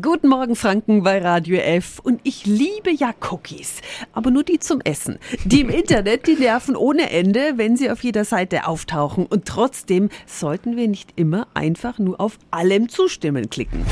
Guten Morgen Franken bei Radio F und ich liebe ja Cookies, aber nur die zum Essen. Die im Internet, die nerven ohne Ende, wenn sie auf jeder Seite auftauchen und trotzdem sollten wir nicht immer einfach nur auf allem zustimmen klicken.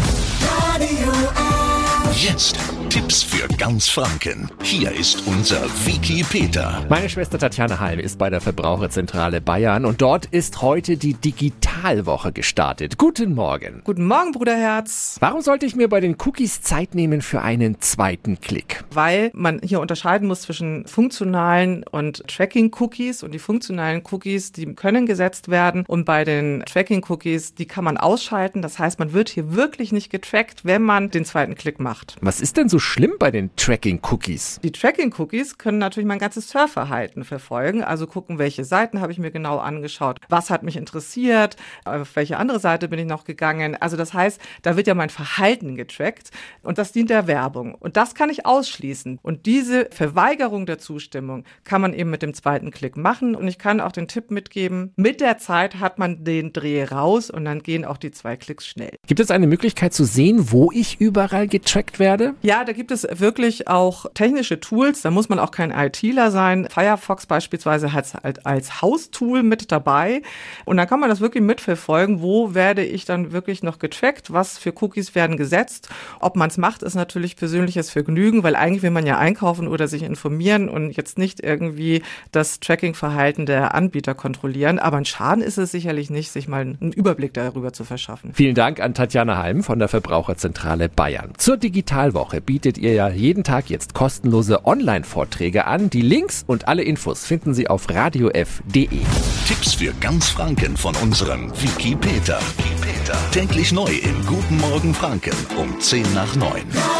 Radio F. Jetzt Tipps für ganz Franken. Hier ist unser Wiki Peter. Meine Schwester Tatjana Halm ist bei der Verbraucherzentrale Bayern und dort ist heute die Digitalwoche gestartet. Guten Morgen. Guten Morgen, Bruderherz. Warum sollte ich mir bei den Cookies Zeit nehmen für einen zweiten Klick? Weil man hier unterscheiden muss zwischen funktionalen und Tracking-Cookies und die funktionalen Cookies, die können gesetzt werden und bei den Tracking-Cookies, die kann man ausschalten. Das heißt, man wird hier wirklich nicht getrackt, wenn man den zweiten Klick macht. Was ist denn so schlimm bei den Tracking-Cookies? Die Tracking-Cookies können natürlich mein ganzes Surfverhalten verfolgen. Also gucken, welche Seiten habe ich mir genau angeschaut, was hat mich interessiert, auf welche andere Seite bin ich noch gegangen. Also das heißt, da wird ja mein Verhalten getrackt und das dient der Werbung. Und das kann ich ausschließen. Und diese Verweigerung der Zustimmung kann man eben mit dem zweiten Klick machen. Und ich kann auch den Tipp mitgeben, mit der Zeit hat man den Dreh raus und dann gehen auch die zwei Klicks schnell. Gibt es eine Möglichkeit zu sehen, wo ich überall getrackt werde? Ja, da gibt es wirklich auch technische Tools. Da muss man auch kein ITler sein. Firefox beispielsweise hat es halt als Haustool mit dabei. Und dann kann man das wirklich mitverfolgen, wo werde ich dann wirklich noch getrackt, was für Cookies werden gesetzt. Ob man es macht, ist natürlich persönliches Vergnügen, weil eigentlich will man ja einkaufen oder sich informieren und jetzt nicht irgendwie das Tracking-Verhalten der Anbieter kontrollieren. Aber ein Schaden ist es sicherlich nicht, sich mal einen Überblick darüber zu verschaffen. Vielen Dank an Tatjana Halm von der Verbraucherzentrale Bayern. Zur Digitalwoche bietet ihr ja jeden Tag jetzt kostenlose Online-Vorträge an. Die Links und alle Infos finden Sie auf radiof.de. Tipps für ganz Franken von unserem Wiki Peter. Wiki Peter. Täglich neu im Guten Morgen Franken um 10 nach 9. Radio F.